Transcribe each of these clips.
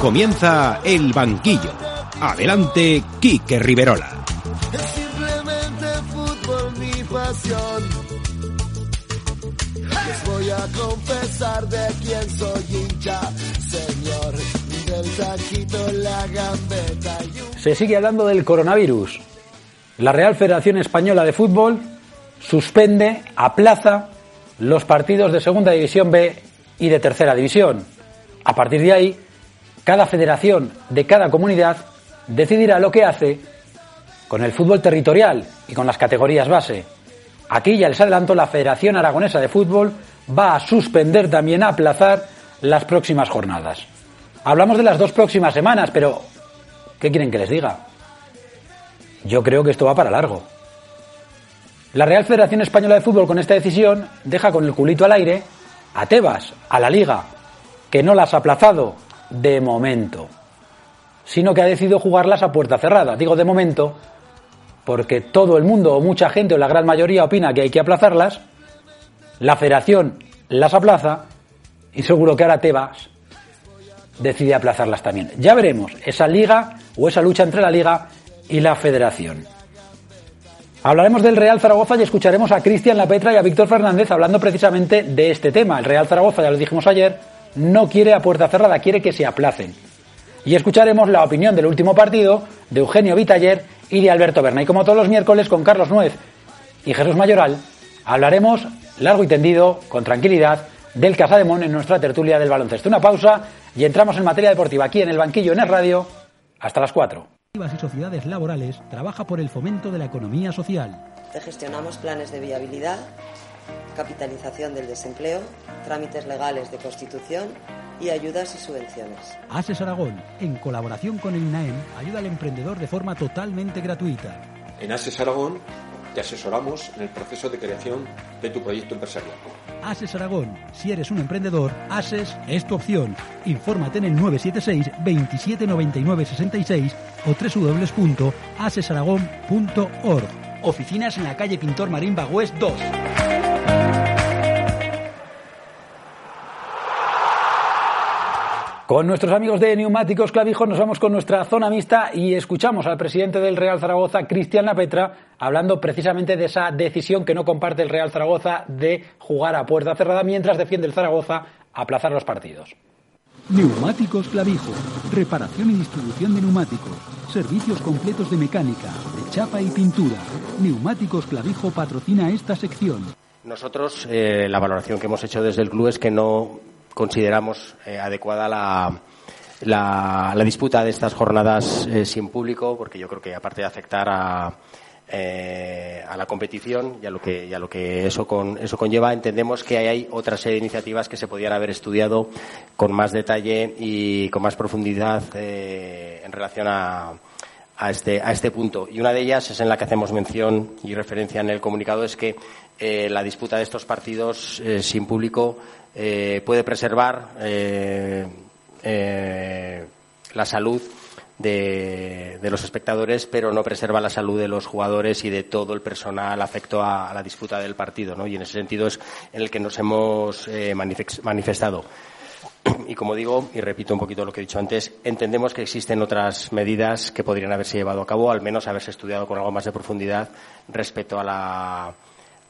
Comienza El Banquillo. Adelante, Quique Riverola. Es simplemente fútbol mi pasión. Les voy a confesar de quién soy hincha, señor. Del taquito, la gambeta y un... Se sigue hablando del coronavirus. La Real Federación Española de Fútbol suspende, aplaza los partidos de Segunda División B y de Tercera División. A partir de ahí, cada federación de cada comunidad decidirá lo que hace con el fútbol territorial y con las categorías base. Aquí ya les adelanto, la Federación Aragonesa de Fútbol va a suspender también, a aplazar las próximas jornadas. Hablamos de las dos próximas semanas, pero ¿qué quieren que les diga? Yo creo que esto va para largo. La Real Federación Española de Fútbol con esta decisión deja con el culito al aire a Tebas, a la Liga, que no las ha aplazado de momento, sino que ha decidido jugarlas a puerta cerrada. Digo de momento porque todo el mundo o mucha gente o la gran mayoría opina que hay que aplazarlas, la federación las aplaza y seguro que ahora Tebas decide aplazarlas también. Ya veremos esa liga o esa lucha entre la liga y la federación. Hablaremos del Real Zaragoza y escucharemos a Cristian Lapetra y a Víctor Fernández hablando precisamente de este tema. El Real Zaragoza, ya lo dijimos ayer, no quiere a puerta cerrada, quiere que se aplacen. Y escucharemos la opinión del último partido de Eugenio Vitaller y de Alberto Berna. Y como todos los miércoles con Carlos Nuez y Jesús Mayoral, hablaremos largo y tendido, con tranquilidad, del Casademón en nuestra tertulia del baloncesto. Una pausa y entramos en materia deportiva aquí en el banquillo en el radio hasta las 4. y sociedades laborales trabaja por el fomento de la economía social. Te gestionamos planes de viabilidad, capitalización del desempleo, trámites legales de constitución y ayudas y subvenciones. ASES Aragón, en colaboración con el INAEM, ayuda al emprendedor de forma totalmente gratuita. En ASES Aragón te asesoramos en el proceso de creación de tu proyecto empresarial. ASES Aragón, si eres un emprendedor, ASES es tu opción. Infórmate en el 976 27 99 66 o www.asesaragón.org. Oficinas en la calle Pintor Marín Bagüés 2. Con nuestros amigos de Neumáticos Clavijo nos vamos con nuestra zona mixta y escuchamos al presidente del Real Zaragoza, Cristian Lapetra, hablando precisamente de esa decisión que no comparte el Real Zaragoza de jugar a puerta cerrada mientras defiende el Zaragoza aplazar los partidos. Neumáticos Clavijo. Reparación y distribución de neumáticos. Servicios completos de mecánica, de chapa y pintura. Neumáticos Clavijo patrocina esta sección. Nosotros, eh, la valoración que hemos hecho desde el club es que no consideramos eh, adecuada la, la, la disputa de estas jornadas eh, sin público, porque yo creo que aparte de afectar a, eh, a la competición y a lo que, y a lo que eso, con, eso conlleva, entendemos que hay otra serie de iniciativas que se podrían haber estudiado con más detalle y con más profundidad eh, en relación a, a este, a este punto. Y una de ellas es en la que hacemos mención y referencia en el comunicado, es que eh, la disputa de estos partidos eh, sin público eh, puede preservar la salud de, los espectadores, pero no preserva la salud de los jugadores y de todo el personal afecto a, a la disputa del partido. ¿no? Y en ese sentido es en el que nos hemos manifest- manifestado. Y como digo, y repito un poquito lo que he dicho antes, entendemos que existen otras medidas que podrían haberse llevado a cabo, al menos haberse estudiado con algo más de profundidad respecto a la,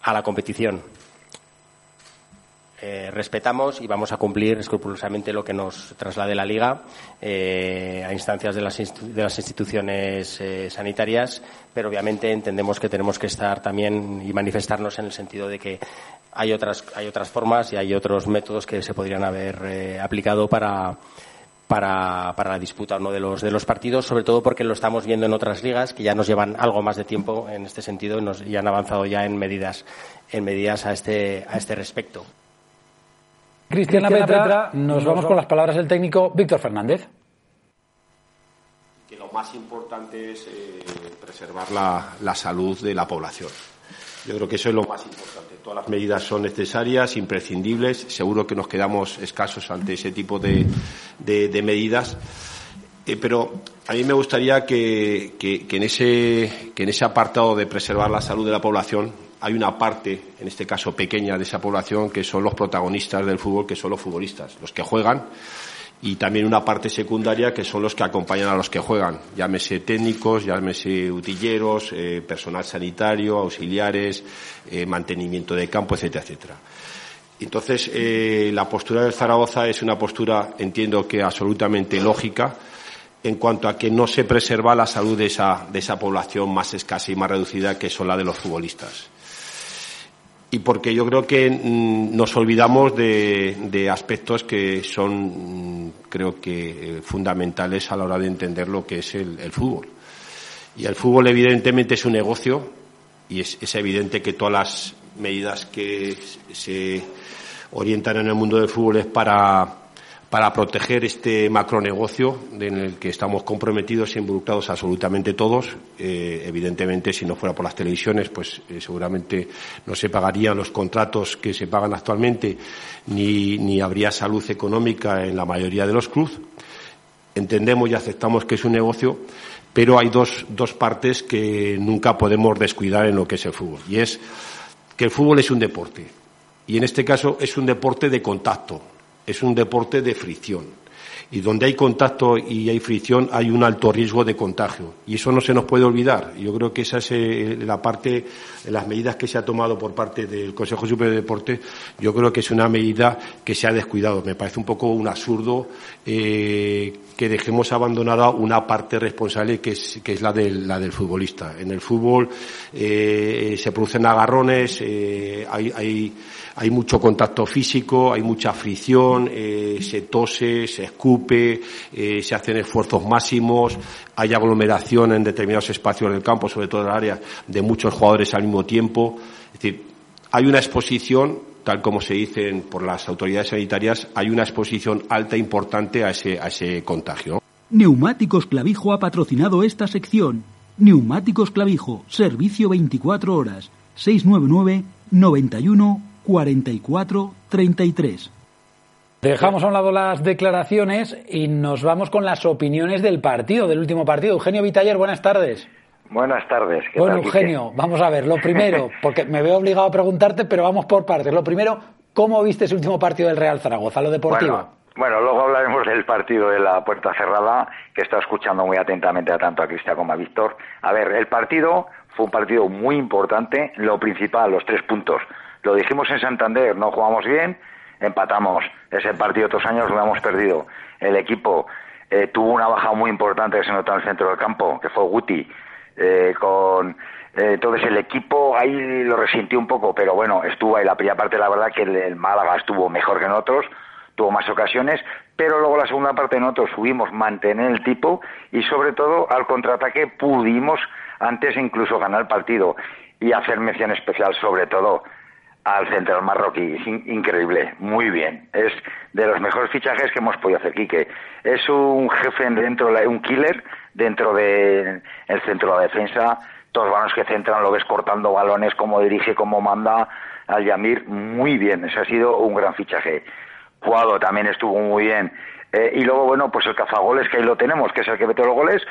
a la competición. Eh, respetamos y vamos a cumplir escrupulosamente lo que nos traslade la Liga eh, a instancias de las, de las instituciones eh, sanitarias, pero obviamente entendemos que tenemos que estar también y manifestarnos en el sentido de que hay otras, hay otras formas y hay otros métodos que se podrían haber aplicado para, para, para la disputa o no de los, de los partidos, sobre todo porque lo estamos viendo en otras ligas que ya nos llevan algo más de tiempo en este sentido y, nos, y han avanzado ya en medidas, en medidas a este, a este respecto. Cristian Petra, nos vamos con las palabras del técnico Víctor Fernández. Que lo más importante es eh, preservar la, la salud de la población. Yo creo que eso es lo más importante. Todas las medidas son necesarias, imprescindibles. Seguro que nos quedamos escasos ante ese tipo de, de, de medidas. Eh, pero a mí me gustaría que, que, que, en ese, que en ese apartado de preservar la salud de la población hay una parte, en este caso pequeña, de esa población que son los protagonistas del fútbol, que son los futbolistas, los que juegan y también una parte secundaria que son los que acompañan a los que juegan, llámese técnicos, llámese utilleros, eh, personal sanitario, auxiliares, eh, mantenimiento de campo, etcétera, etcétera. Entonces, eh, la postura del Zaragoza es una postura, entiendo que absolutamente lógica, en cuanto a que no se preserva la salud de esa, de esa población más escasa y más reducida que son la de los futbolistas y porque yo creo que mm, nos olvidamos de, aspectos que son, mm, creo que, eh, fundamentales a la hora de entender lo que es el, fútbol. Y el fútbol, evidentemente, es un negocio y es, evidente que todas las medidas que se orientan en el mundo del fútbol es para para proteger este macronegocio en el que estamos comprometidos e involucrados absolutamente todos. Eh, evidentemente, si no fuera por las televisiones, pues eh, seguramente no se pagarían los contratos que se pagan actualmente, ni, ni habría salud económica en la mayoría de los clubes. Entendemos y aceptamos que es un negocio, pero hay dos, dos partes que nunca podemos descuidar en lo que es el fútbol. Y es que el fútbol es un deporte. Y en este caso es un deporte de contacto es un deporte de fricción. Y donde hay contacto y hay fricción hay un alto riesgo de contagio. Y eso no se nos puede olvidar. Yo creo que esa es eh, la parte, las medidas que se ha tomado por parte del Consejo Superior de Deporte, yo creo que es una medida que se ha descuidado. Me parece un poco un absurdo eh, que dejemos abandonada una parte responsable que es, que es la, del, la del futbolista. En el fútbol eh, se producen agarrones, eh, hay, hay hay mucho contacto físico, hay mucha fricción, eh, se tose, se escupe, eh, se hacen esfuerzos máximos, hay aglomeración en determinados espacios del campo, sobre todo en el área de muchos jugadores al mismo tiempo. Es decir, hay una exposición, tal como se dice por las autoridades sanitarias, hay una exposición alta e importante a ese, a ese contagio. Neumáticos Clavijo ha patrocinado esta sección. Neumáticos Clavijo, servicio 24 horas, 699 91 44-33. Dejamos a un lado las declaraciones y nos vamos con las opiniones del partido, del último partido. Eugenio Vitaller, buenas tardes. Buenas tardes. Bueno, Eugenio, vamos a ver, lo primero, porque me veo obligado a preguntarte, pero vamos por partes. Lo primero, ¿cómo viste ese último partido del Real Zaragoza, lo deportivo? Bueno. Bueno, luego hablaremos del partido de la puerta cerrada, que está escuchando muy atentamente a tanto a Cristian como a Víctor. A ver, el partido fue un partido muy importante, lo principal, los tres puntos. Lo dijimos en Santander, no jugamos bien, empatamos. Ese partido otros años lo hemos perdido. El equipo eh, tuvo una baja muy importante que se notó en el centro del campo, que fue Guti, eh, con eh, entonces el equipo ahí lo resintió un poco, pero bueno, estuvo ahí la primera parte, la verdad que el, Málaga estuvo mejor que nosotros, tuvo más ocasiones, pero luego la segunda parte nosotros subimos mantener el tipo y sobre todo al contraataque pudimos antes incluso ganar el partido y hacer mención especial sobre todo al central marroquí. Es increíble, muy bien. Es de los mejores fichajes que hemos podido hacer, Quique. Es un jefe dentro, de un killer dentro del el centro de la defensa. Todos balones que centran, lo ves cortando balones, como dirige, como manda al Yamir. Muy bien, ese ha sido un gran fichaje. Cuado también estuvo muy bien. Eh, y luego, bueno, pues el cazagoles que ahí lo tenemos, que es el que mete los goles,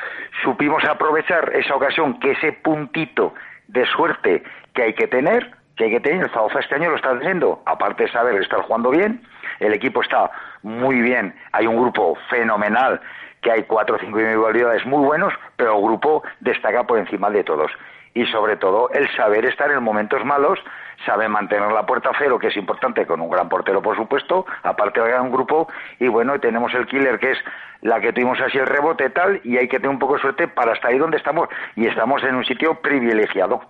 supimos aprovechar esa ocasión, que ese puntito de suerte que hay que tener, que hay que tener. El Zaragoza este año lo está teniendo, aparte de saber estar jugando bien, el equipo está muy bien, hay un grupo fenomenal, que hay cuatro o cinco individualidades muy buenos, pero el grupo destaca por encima de todos. Y sobre todo el saber estar en momentos malos, sabe mantener la puerta cero, que es importante, con un gran portero, por supuesto, aparte de un grupo, y bueno, tenemos el killer, que es la que tuvimos así el rebote tal, y hay que tener un poco de suerte para estar ahí donde estamos, y estamos en un sitio privilegiado.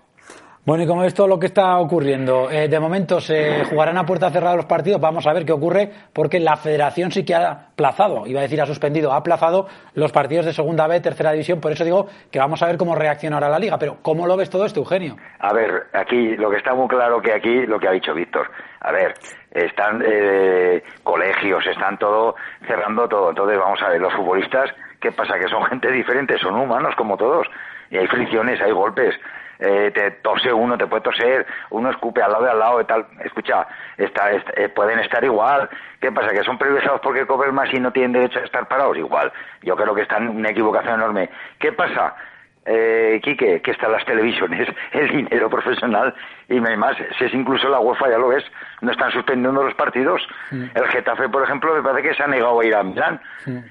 Bueno, y como es todo lo que está ocurriendo, eh, de momento se jugarán a puerta cerrada los partidos, vamos a ver qué ocurre, porque la federación sí que ha aplazado, iba a decir ha suspendido, ha aplazado los partidos de segunda B, tercera división, por eso digo que vamos a ver cómo reaccionará la liga, pero ¿cómo lo ves todo esto, Eugenio? A ver, aquí lo que está muy claro que aquí, lo que ha dicho Víctor, a ver, están eh, colegios, están todo cerrando todo, entonces vamos a ver, los futbolistas, ¿qué pasa? Que son gente diferente, son humanos como todos, y hay fricciones, hay golpes, eh, te tose uno, te puede toser, uno escupe al lado de al lado y tal. Escucha, está, eh, pueden estar igual. ¿Qué pasa? ¿Que son privilegiados porque comen más y no tienen derecho a estar parados? Igual. Yo creo que están en una equivocación enorme. ¿Qué pasa? Eh, Quique, que están las televisiones, el dinero profesional y no hay más. Si es incluso la UEFA, ya lo ves, no están suspendiendo los partidos. El Getafe, por ejemplo, me parece que se ha negado a ir a Milán.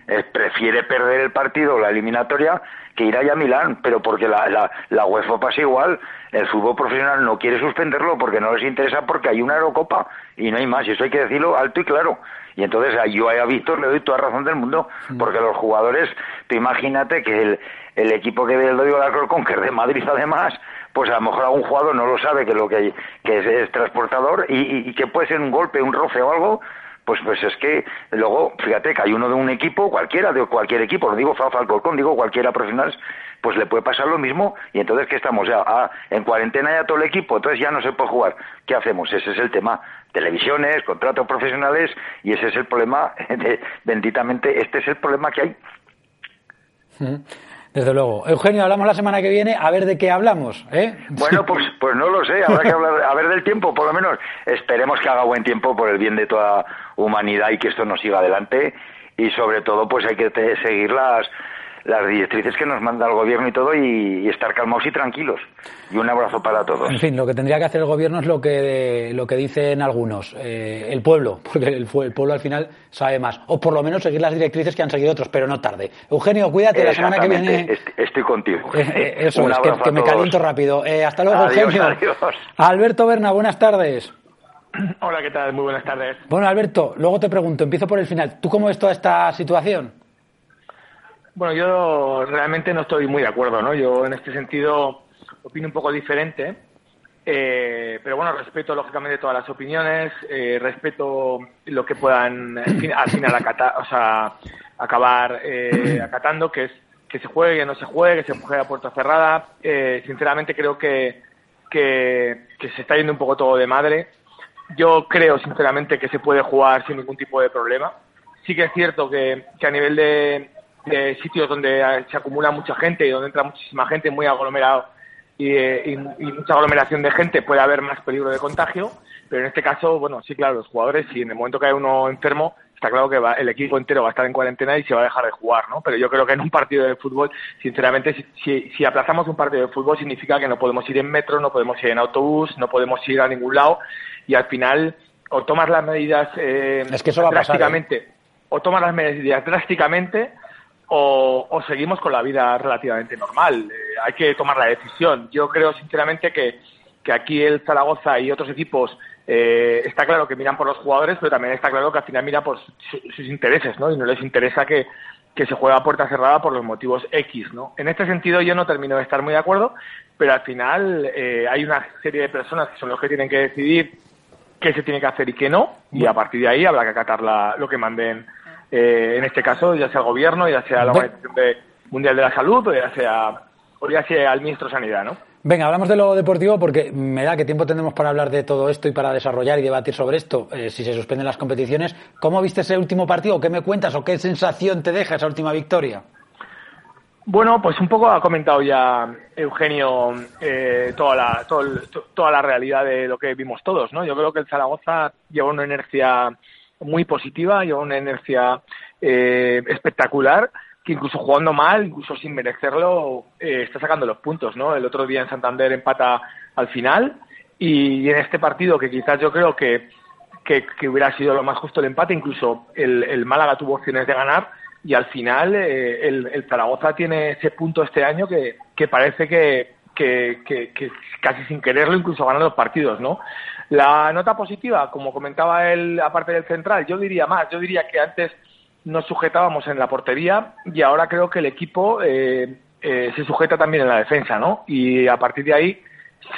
Eh, prefiere perder el partido, la eliminatoria, que ir allá a Milán, pero porque la, la, la UEFA pasa igual. El fútbol profesional no quiere suspenderlo porque no les interesa, porque hay una Eurocopa y no hay más. Y eso hay que decirlo alto y claro. Y entonces yo a Víctor le doy toda razón del mundo, porque los jugadores, tú imagínate que el, el equipo que ve el Dodio de Alcorcón, que es de Madrid además, pues a lo mejor algún jugador no lo sabe que lo que, que es, transportador y, que puede ser un golpe, un roce o algo, pues pues es que luego, fíjate que hay uno de un equipo, cualquiera, de cualquier equipo, no digo Fafa Alcorcón, digo cualquiera profesional, pues le puede pasar lo mismo y entonces ¿qué estamos ya? Ah, en cuarentena ya todo el equipo, entonces ya no se puede jugar. ¿Qué hacemos? Ese es el tema. Televisiones, contratos profesionales y ese es el problema, benditamente, este es el problema que hay. Desde luego. Eugenio, hablamos la semana que viene, a ver de qué hablamos. ¿eh? Bueno, pues, pues no lo sé, habrá que hablar, a ver del tiempo, por lo menos esperemos que haga buen tiempo por el bien de toda humanidad y que esto nos siga adelante y sobre todo pues hay que seguir las, las directrices que nos manda el gobierno y todo y, y, estar calmados y tranquilos. Y un abrazo para todos. En fin, lo que tendría que hacer el gobierno es lo que, lo que dicen algunos, eh, el pueblo, porque el, el, pueblo al final sabe más. O por lo menos seguir las directrices que han seguido otros, pero no tarde. Eugenio, cuídate, la semana que viene... Estoy contigo. Eh, eh, eso es, que, que me caliento rápido. hasta luego, adiós, Eugenio. Adiós. Alberto Berna, buenas tardes. Hola, ¿qué tal? Muy buenas tardes. Bueno, Alberto, luego te pregunto, empiezo por el final. ¿Tú cómo ves toda esta situación? Bueno, yo realmente no estoy muy de acuerdo, ¿no? Yo en este sentido opino un poco diferente, eh, pero bueno, respeto lógicamente todas las opiniones, eh, respeto lo que puedan al final acata, o sea, acabar eh, acatando, que es que se juegue, no se juegue, que se juegue a puerta cerrada. Eh, sinceramente creo que, que, se está yendo un poco todo de madre. Yo creo sinceramente que se puede jugar sin ningún tipo de problema. Sí que es cierto que a nivel de, de sitios donde se acumula mucha gente y donde entra muchísima gente, muy aglomerado y, y, y, mucha aglomeración de gente, puede haber más peligro de contagio. Pero en este caso, bueno, sí, claro, los jugadores, si en el momento que hay uno enfermo, está claro que va, el equipo entero va a estar en cuarentena y se va a dejar de jugar, ¿no? Pero yo creo que en un partido de fútbol, sinceramente, si, si, si aplazamos un partido de fútbol, significa que no podemos ir en metro, no podemos ir en autobús, no podemos ir a ningún lado y al final o tomas las medidas eh, es que eso va drásticamente, a pasar, ¿eh? o tomas las medidas drásticamente o, o, seguimos con la vida relativamente normal. Eh, hay que tomar la decisión. Yo creo sinceramente que, que aquí el Zaragoza y otros equipos eh, está claro que miran por los jugadores, pero también está claro que al final miran por su, sus intereses, ¿no? Y no les interesa que, que se juegue a puerta cerrada por los motivos X, ¿no? En este sentido yo no termino de estar muy de acuerdo, pero al final eh, hay una serie de personas que son los que tienen que decidir qué se tiene que hacer y qué no, y a partir de ahí habrá que acatar la, lo que manden eh, en este caso, ya sea el gobierno, ya sea la Organización de, Mundial de la Salud, o ya sea, o ya sea el ministro de Sanidad, ¿no? Venga, hablamos de lo deportivo porque me da que tiempo tendremos para hablar de todo esto y para desarrollar y debatir sobre esto, eh, si se suspenden las competiciones. ¿Cómo viste ese último partido? ¿Qué me cuentas o qué sensación te deja esa última victoria? Bueno, pues un poco ha comentado ya Eugenio eh, toda, la, todo el, toda la realidad de lo que vimos todos, ¿no? Yo creo que el Zaragoza lleva una inercia muy positiva, lleva una inercia eh, espectacular, que incluso jugando mal, incluso sin merecerlo, eh, está sacando los puntos, ¿no? El otro día en Santander empata al final y en este partido que quizás yo creo que, que, hubiera sido lo más justo el empate, incluso el, el Málaga tuvo opciones de ganar y al final eh, el, el, Zaragoza tiene ese punto este año que, que parece que, que, que, que, casi sin quererlo incluso ganan los partidos, ¿no? La nota positiva, como comentaba él, aparte del central, yo diría más, yo diría que antes nos sujetábamos en la portería y ahora creo que el equipo eh, eh, se sujeta también en la defensa, ¿no? Y a partir de ahí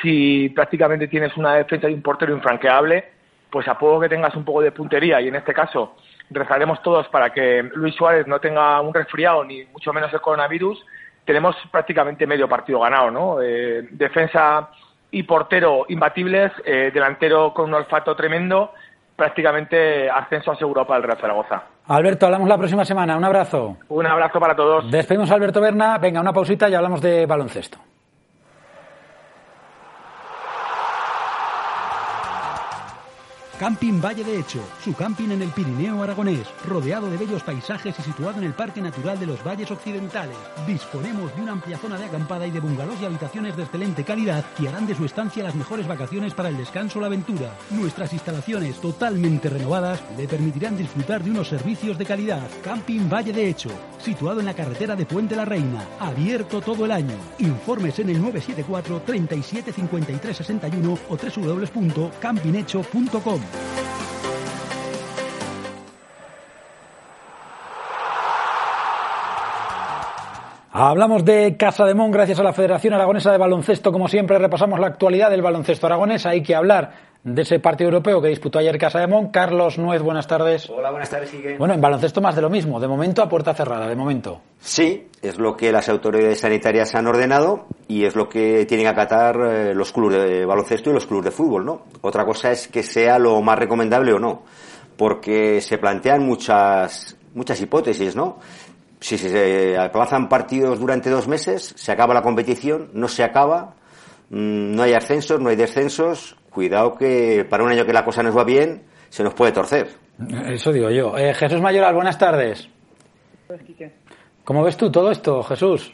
si prácticamente tienes una defensa y un portero infranqueable, pues a poco que tengas un poco de puntería y en este caso rezaremos todos para que Luis Suárez no tenga un resfriado ni mucho menos el coronavirus, tenemos prácticamente medio partido ganado, ¿no? Eh, defensa y portero imbatibles, eh, delantero con un olfato tremendo, prácticamente ascenso asegurado para el Real Zaragoza. Alberto, hablamos la próxima semana. Un abrazo. Un abrazo para todos. Despedimos a Alberto Berna. Venga, una pausita y hablamos de baloncesto. Camping Valle de Hecho, su camping en el Pirineo aragonés, rodeado de bellos paisajes y situado en el Parque Natural de los Valles Occidentales. Disponemos de una amplia zona de acampada y de bungalows y habitaciones de excelente calidad que harán de su estancia las mejores vacaciones para el descanso o la aventura. Nuestras instalaciones totalmente renovadas le permitirán disfrutar de unos servicios de calidad. Camping Valle de Hecho, situado en la carretera de Puente la Reina, abierto todo el año. Informes en el 974 37 53 61 o www.campinghecho.com. Bye. Hablamos de Casa de Mon gracias a la Federación Aragonesa de Baloncesto. Como siempre, repasamos la actualidad del baloncesto aragonés. Hay que hablar de ese partido europeo que disputó ayer Casa de Mon. Carlos Nuez, buenas tardes. Hola, buenas tardes. Bueno, en baloncesto más de lo mismo. De momento a puerta cerrada, de momento. Sí, es lo que las autoridades sanitarias han ordenado y es lo que tienen que acatar eh, los clubes de baloncesto y los clubes de fútbol, ¿no? Otra cosa es que sea lo más recomendable o no, porque se plantean muchas muchas hipótesis, ¿no? Si se aplazan partidos durante dos meses, se acaba la competición, no se acaba, mm, no hay ascensos, no hay descensos, cuidado que para un año que la cosa nos va bien, se nos puede torcer. Eso digo yo. Eh, Jesús Mayoral, buenas tardes. ¿Cómo ves tú todo esto, Jesús?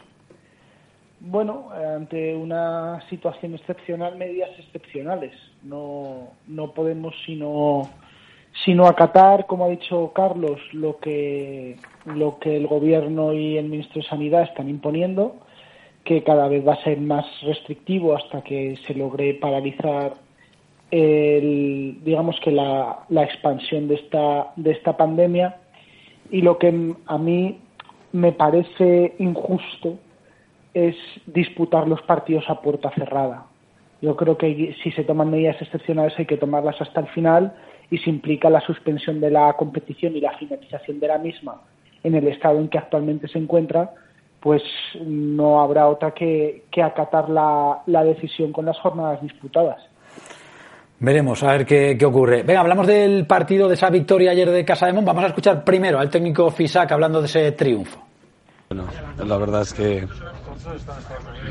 Bueno, ante una situación excepcional, medidas excepcionales. No, no podemos sino sino acatar, como ha dicho Carlos, lo que, lo que el Gobierno y el Ministro de Sanidad están imponiendo, que cada vez va a ser más restrictivo hasta que se logre paralizar el, digamos que la, la expansión de esta, de esta pandemia. Y lo que a mí me parece injusto es disputar los partidos a puerta cerrada. Yo creo que si se toman medidas excepcionales hay que tomarlas hasta el final y se implica la suspensión de la competición y la finalización de la misma en el estado en que actualmente se encuentra, pues no habrá otra que, acatar la, decisión con las jornadas disputadas. Veremos a ver qué, ocurre. Venga, hablamos del partido de esa victoria ayer de Casa de Mon. Vamos a escuchar primero al técnico Fisac hablando de ese triunfo. Bueno, la verdad es que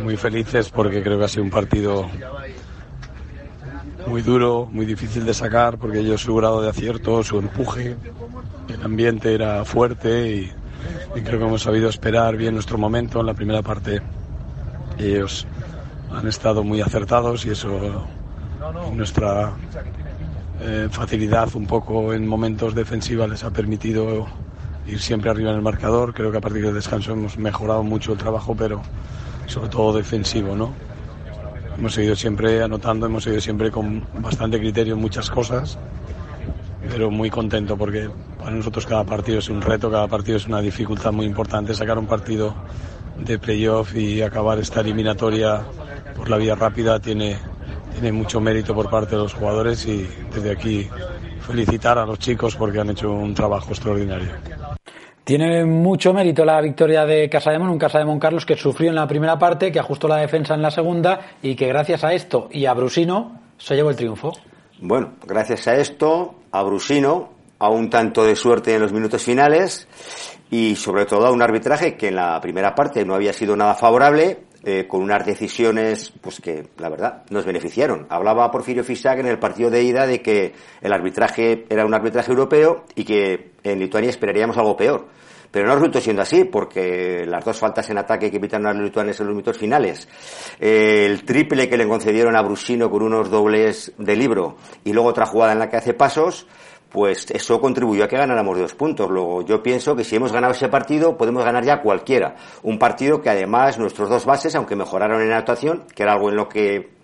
muy felices porque creo que ha sido un partido muy duro, muy difícil de sacar porque ellos su grado de acierto, su empuje, el ambiente era fuerte y, creo que hemos sabido esperar bien nuestro momento en la primera parte. Ellos han estado muy acertados y eso nuestra eh, facilidad un poco en momentos defensivos les ha permitido ir siempre arriba en el marcador. Creo que a partir del descanso hemos mejorado mucho el trabajo, pero sobre todo defensivo, ¿no? Hemos seguido siempre anotando, hemos seguido siempre con bastante criterio muchas cosas, pero muy contento porque para nosotros cada partido es un reto, cada partido es una dificultad muy importante. Sacar un partido de playoff y acabar esta eliminatoria por la vía rápida tiene, tiene mucho mérito por parte de los jugadores y desde aquí felicitar a los chicos porque han hecho un trabajo extraordinario. Tiene mucho mérito la victoria de Casademón, un Casademón Carlos que sufrió en la primera parte, que ajustó la defensa en la segunda y que gracias a esto y a Brusino se llevó el triunfo. Bueno, gracias a esto, a Brusino, a un tanto de suerte en los minutos finales y sobre todo a un arbitraje que en la primera parte no había sido nada favorable, eh, con unas decisiones pues que la verdad nos beneficiaron. Hablaba Porfirio Fisac en el partido de ida de que el arbitraje era un arbitraje europeo y que en Lituania esperaríamos algo peor. Pero no resultó siendo así, porque las dos faltas en ataque que evitaron a los lituanes en los minutos finales, el triple que le concedieron a Brusino con unos dobles de libro y luego otra jugada en la que hace pasos, pues eso contribuyó a que ganáramos dos puntos. Luego, yo pienso que si hemos ganado ese partido, podemos ganar ya cualquiera. Un partido que además nuestros dos bases, aunque mejoraron en la actuación, que era algo en lo que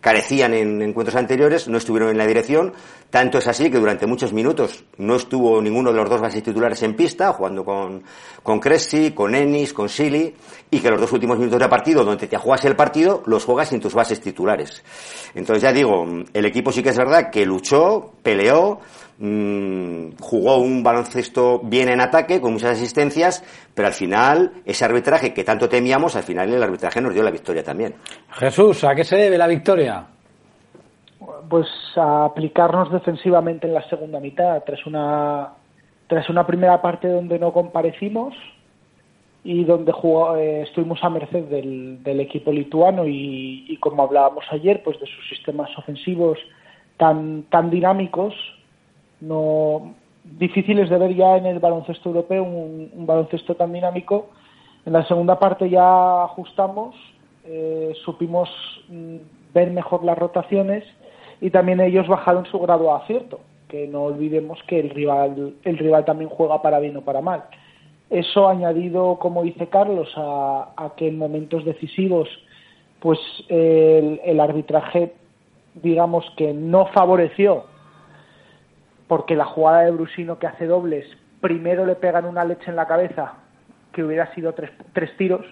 carecían en encuentros anteriores, no estuvieron en la dirección. Tanto es así que durante muchos minutos no estuvo ninguno de los dos bases titulares en pista, jugando con, con Cressy, con Ennis, con Silly, y que los dos últimos minutos de partido, donde te juegas el partido, los juegas sin tus bases titulares. Entonces ya digo, el equipo sí que es verdad que luchó, peleó, mmm, jugó un baloncesto bien en ataque, con muchas asistencias, pero al final, ese arbitraje que tanto temíamos, al final el arbitraje nos dio la victoria también. Jesús, ¿a qué se debe la victoria? Pues a aplicarnos defensivamente en la segunda mitad, tras una, tras una primera parte donde no comparecimos y donde jugó, eh, estuvimos a merced del, del equipo lituano y, y, como hablábamos ayer, pues de sus sistemas ofensivos tan, tan dinámicos, no difíciles de ver ya en el baloncesto europeo, un, baloncesto tan dinámico. En la segunda parte ya ajustamos, eh, supimos mm, ver mejor las rotaciones y también ellos bajaron su grado de acierto, que no olvidemos que el rival, el rival también juega para bien o para mal. Eso añadido, como dice Carlos, a, a que en momentos decisivos pues el arbitraje digamos que no favoreció porque la jugada de Brusino que hace dobles, primero le pegan una leche en la cabeza, que hubiera sido tres, tres tiros,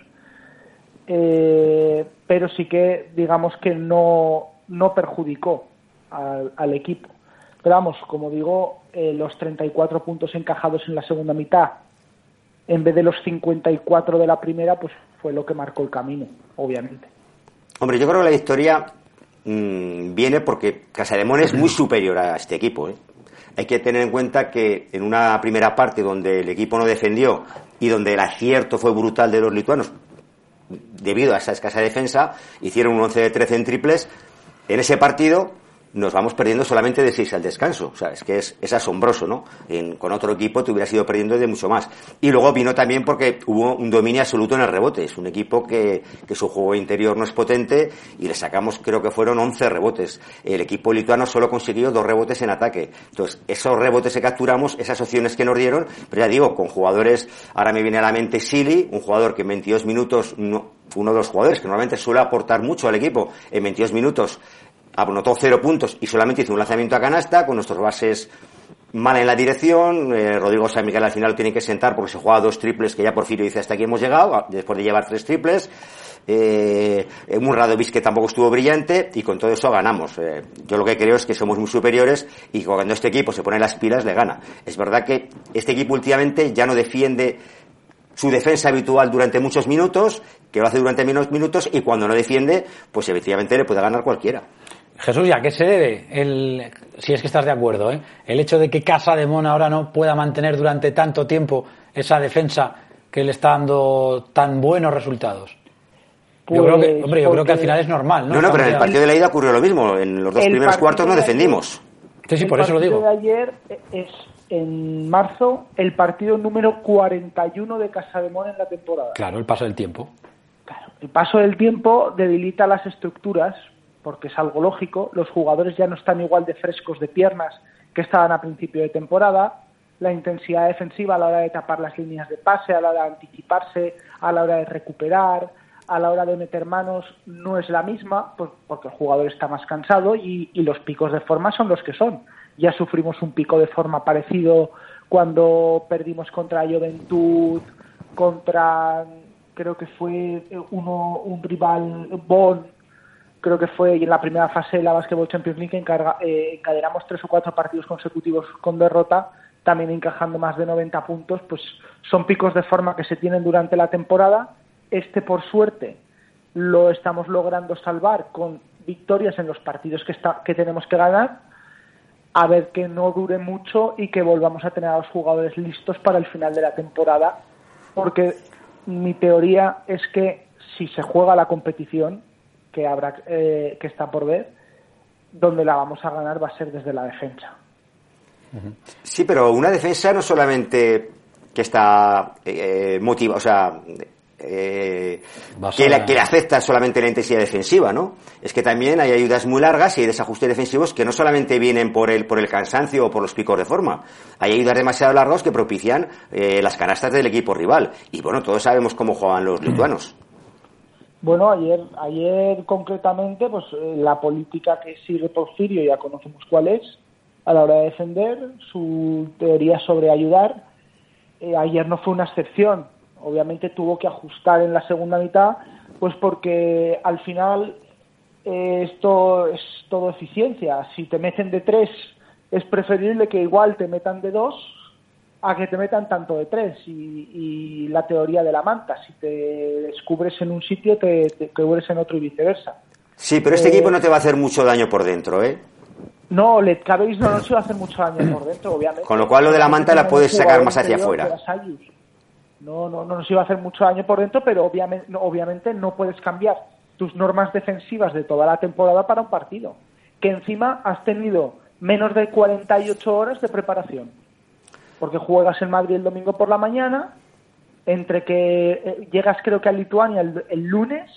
eh, pero sí que digamos que no, no perjudicó al, equipo. Pero vamos, como digo, eh, los 34 puntos encajados en la segunda mitad, en vez de los 54 de la primera, pues fue lo que marcó el camino, obviamente. Hombre, yo creo que la victoria mmm, viene porque Casademón es muy superior a este equipo. ¿eh? Hay que tener en cuenta que en una primera parte donde el equipo no defendió y donde el acierto fue brutal de los lituanos, debido a esa escasa defensa, hicieron un 11 de 13 en triples. En ese partido nos vamos perdiendo solamente de 6 al descanso. O sea, es que es, es asombroso, ¿no? En, con otro equipo te hubieras ido perdiendo de mucho más. Y luego vino también porque hubo un dominio absoluto en el rebote. Es un equipo que, que su juego interior no es potente y le sacamos, creo que fueron 11 rebotes. El equipo lituano solo consiguió dos rebotes en ataque. Entonces, esos rebotes que capturamos, esas opciones que nos dieron, pero ya digo, con jugadores, ahora me viene a la mente Silly, un jugador que en 22 minutos, no, uno de los jugadores que normalmente suele aportar mucho al equipo, en 22 minutos anotó cero puntos y solamente hizo un lanzamiento a canasta con nuestros bases mal en la dirección. Eh, Rodrigo San Miguel al final tiene que sentar porque se juega dos triples que ya Porfirio dice hasta aquí hemos llegado, después de llevar tres triples. Eh, un Radovic que tampoco estuvo brillante y con todo eso ganamos. Eh, yo lo que creo es que somos muy superiores y cuando este equipo se pone las pilas le gana. Es verdad que este equipo últimamente ya no defiende su defensa habitual durante muchos minutos, que lo hace durante menos minutos y cuando no defiende, pues efectivamente le puede ganar cualquiera. Jesús, ¿y a qué se debe, el, si es que estás de acuerdo, ¿eh? el hecho de que Casa de Mon ahora no pueda mantener durante tanto tiempo esa defensa que le está dando tan buenos resultados? Pues, yo creo que, hombre, yo creo que al final es normal, ¿no? No, no, pero en el partido de la ida ocurrió lo mismo. En los dos primeros cuartos no defendimos. Sí, sí, por eso lo digo. El partido de ayer es en marzo el partido número 41 de Casa de Mon en la temporada. Claro, el paso del tiempo. Claro, el paso del tiempo debilita las estructuras porque es algo lógico, los jugadores ya no están igual de frescos de piernas que estaban a principio de temporada, la intensidad defensiva a la hora de tapar las líneas de pase, a la hora de anticiparse, a la hora de recuperar, a la hora de meter manos no es la misma pues, porque el jugador está más cansado y, los picos de forma son los que son. Ya sufrimos un pico de forma parecido cuando perdimos contra Juventud, contra creo que fue uno un rival Bonn creo que fue en la primera fase de la Basketball Champions League encarga, eh, encadenamos tres o cuatro partidos consecutivos con derrota, también encajando más de 90 puntos, pues son picos de forma que se tienen durante la temporada. Este, por suerte, lo estamos logrando salvar con victorias en los partidos que, está, que tenemos que ganar, a ver que no dure mucho y que volvamos a tener a los jugadores listos para el final de la temporada, porque mi teoría es que si se juega la competición, que habrá eh, que está por ver, donde la vamos a ganar va a ser desde la defensa. Sí, pero una defensa no solamente que está eh, motiva, o sea, eh, que, la, que le afecta solamente la intensidad defensiva, ¿no? Es que también hay ayudas muy largas y hay desajustes defensivos que no solamente vienen por el, por el cansancio o por los picos de forma. Hay ayudas demasiado largos que propician eh, las canastas del equipo rival. Y bueno, todos sabemos cómo juegan los lituanos. Bueno, ayer, ayer concretamente, pues eh, la política que sigue Porfirio ya conocemos cuál es a la hora de defender, su teoría sobre ayudar. Eh, ayer no fue una excepción. Obviamente tuvo que ajustar en la segunda mitad, pues porque al final eh, esto es todo eficiencia. Si te meten de tres, es preferible que igual te metan de dos a que te metan tanto de tres. Y, y la teoría de la manta, si te descubres en un sitio, te, te cubres en otro y viceversa. Sí, pero este Eh, equipo no te va a hacer mucho daño por dentro, ¿eh? No, Let Cabéis no nos iba a hacer mucho daño por dentro, obviamente. Con lo cual lo de la manta la puedes sacar más hacia afuera. No, no, no nos iba a hacer mucho daño por dentro, pero obviamente, no, obviamente no puedes cambiar tus normas defensivas de toda la temporada para un partido. Que encima has tenido menos de 48 horas de preparación. Porque juegas en Madrid el domingo por la mañana, entre que eh, llegas creo que a Lituania el, lunes,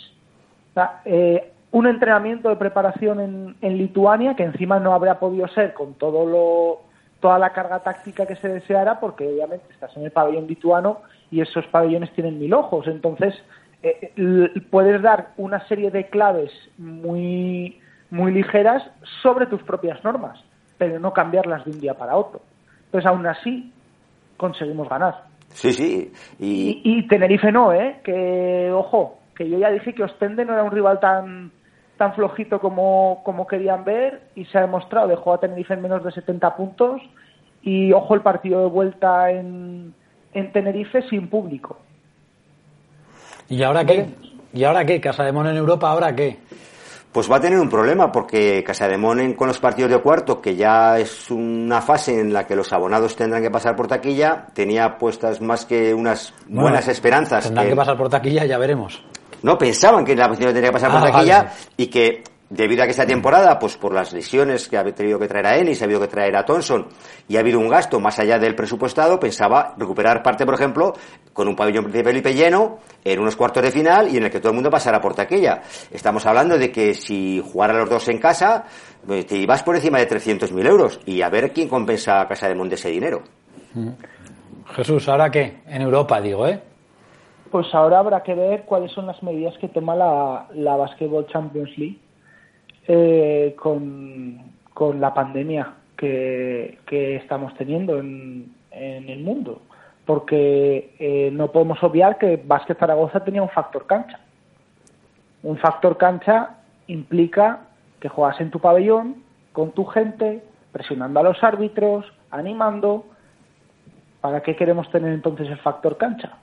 eh, un entrenamiento de preparación en, Lituania que encima no habría podido ser con todo lo toda la carga táctica que se deseara porque obviamente estás en el pabellón lituano y esos pabellones tienen mil ojos. Entonces eh, puedes dar una serie de claves muy muy ligeras sobre tus propias normas pero no cambiarlas de un día para otro entonces aún así conseguimos ganar Sí, sí. Y, y, y Tenerife no, ¿eh? Que, ojo, que yo ya dije que Ostende no era un rival tan tan flojito como, como querían ver y se ha demostrado, dejó a Tenerife en menos de 70 puntos y, ojo, el partido de vuelta en, en Tenerife sin público. ¿Y ahora qué? ¿Y ahora qué? ¿Casa de Mono en Europa? ¿Ahora qué? Pues va a tener un problema porque Casademonen con los partidos de cuarto, que ya es una fase en la que los abonados tendrán que pasar por taquilla, tenía puestas más que unas Bueno, buenas esperanzas. Tendrán que- que pasar por taquilla, ya veremos. No, pensaban que la posición tenía que pasar por Ah, taquilla vale. y que debido a que esta temporada, pues por las lesiones que ha tenido que traer a Ennis, ha habido que traer a Thompson y ha habido un gasto más allá del presupuestado, pensaba recuperar parte, por ejemplo, con un pabellón Príncipe Felipe lleno en unos cuartos de final y en el que todo el mundo pasara por taquilla. Estamos hablando de que si jugara los dos en casa, eh, te ibas por encima de 300.000 euros y a ver quién compensa a Casa de Monte ese dinero. Jesús, ¿ahora qué? En Europa, digo, ¿eh? Pues ahora habrá que ver cuáles son las medidas que toma la, la Basketball Champions League eh, con, con la pandemia que, que estamos teniendo en, en el mundo. Porque eh, no podemos obviar que Básquet Zaragoza tenía un factor cancha. Un factor cancha implica que juegas en tu pabellón, con tu gente, presionando a los árbitros, animando. ¿Para qué queremos tener entonces el factor cancha?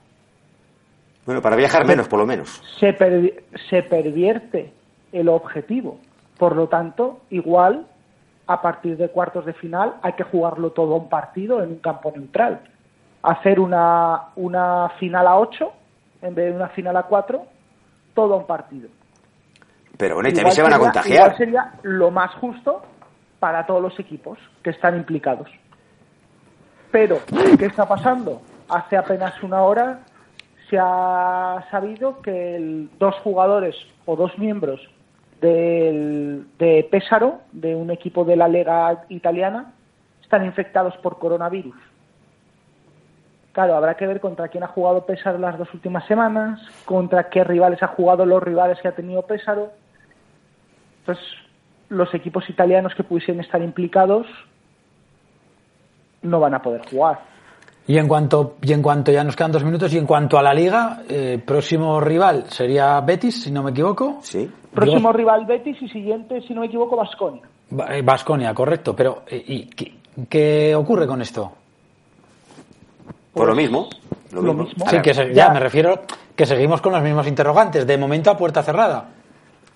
Bueno, para viajar menos, por lo menos. se pervierte el objetivo. Por lo tanto, igual, a partir de cuartos de final, hay que jugarlo todo a un partido en un campo neutral. Hacer una, una final a 8 en vez de una final a 4, todo un partido. Pero bueno, y también se van a contagiar. igual sería lo más justo para todos los equipos que están implicados. Pero, ¿qué está pasando? Hace apenas una hora se ha sabido que el- dos jugadores o dos miembros del, de Pesaro, de un equipo de la Lega italiana, están infectados por coronavirus. Claro, habrá que ver contra quién ha jugado Pesaro las dos últimas semanas, contra qué rivales ha jugado los rivales que ha tenido Pesaro. Entonces, los equipos italianos que pudiesen estar implicados no van a poder jugar. Y en cuanto, y en cuanto ya nos quedan dos minutos, y en cuanto a la liga, eh, próximo rival sería Betis, si no me equivoco. Sí. Próximo rival Betis y siguiente, si no me equivoco, Vasconia. Vasconia, correcto. Pero, eh, ¿y qué, qué ocurre con esto? Por lo mismo. Lo lo mismo. mismo. Sí, que se- ya me refiero que seguimos con los mismos interrogantes. De momento a puerta cerrada.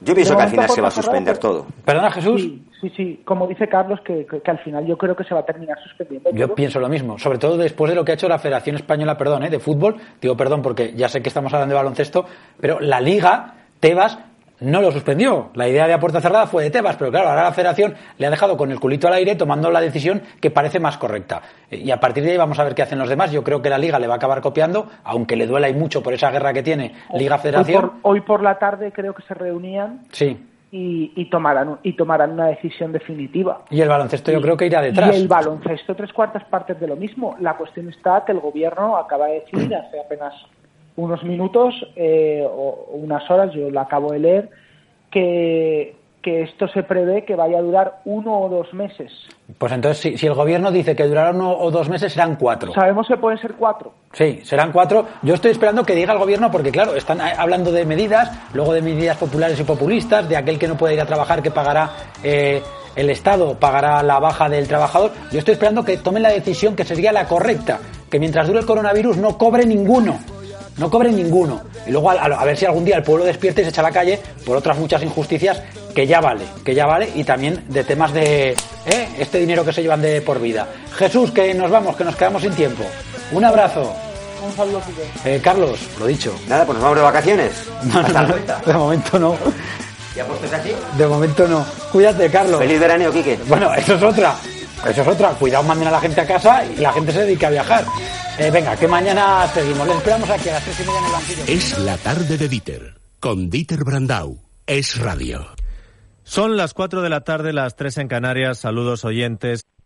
Yo pienso que al final se va a suspender cerrado, todo. ¿Perdona, Jesús? Sí, sí, sí. Como dice Carlos, que, que- que al final yo creo que se va a terminar suspendiendo. Yo todo. pienso lo mismo, sobre todo después de lo que ha hecho la Federación Española, perdón, ¿eh? de fútbol, digo perdón porque ya sé que estamos hablando de baloncesto, pero la Liga, Tebas, no lo suspendió. La idea de a puerta cerrada fue de Tebas, pero claro, ahora la Federación le ha dejado con el culito al aire tomando la decisión que parece más correcta. Y a partir de ahí vamos a ver qué hacen los demás. Yo creo que la Liga le va a acabar copiando, aunque le duela y mucho por esa guerra que tiene Hoy Liga-Federación. por, hoy por la tarde creo que se reunían Sí. y, y tomarán y tomarán una decisión definitiva. Y el baloncesto yo creo que irá detrás. Y el baloncesto, tres cuartas partes de lo mismo. La cuestión está que el gobierno acaba de decidir hace apenas unos minutos eh, o unas horas, yo lo acabo de leer, que, que esto se prevé que vaya a durar uno o dos meses. Pues entonces, si, si el gobierno dice que durará uno o dos meses, serán cuatro. Sabemos que pueden ser cuatro. Sí, serán cuatro. Yo estoy esperando que diga el gobierno, porque claro, están hablando de medidas, luego de medidas populares y populistas, de aquel que no puede ir a trabajar que pagará eh, el Estado, pagará la baja del trabajador. Yo estoy esperando que tomen la decisión que sería la correcta, que mientras dure el coronavirus no cobre ninguno. No cobre ninguno. Y luego a, a ver si algún día el pueblo despierta y se echa a la calle por otras muchas injusticias que ya vale, que ya vale, y también de temas de ¿eh? este dinero que se llevan de por vida. Jesús, que nos vamos, que nos quedamos sin tiempo. Un abrazo. Un saludo, Quique. Eh, Carlos, lo dicho. Nada, pues nos vamos de vacaciones. No, no, Hasta la no, vuelta. de momento no. ¿Ya puestos así? De momento no. Cuídate, Carlos. Feliz veraneo, Quique. Bueno, eso es otra. Eso es otra. Cuidado, manden a la gente a casa y la gente se dedica a viajar. Eh, venga, que mañana seguimos. Les esperamos aquí a las tres y media en el banquillo. Es la tarde de Dieter, con Dieter Brandau. Es radio. Son las 4 de la tarde, las 3 en Canarias. Saludos oyentes.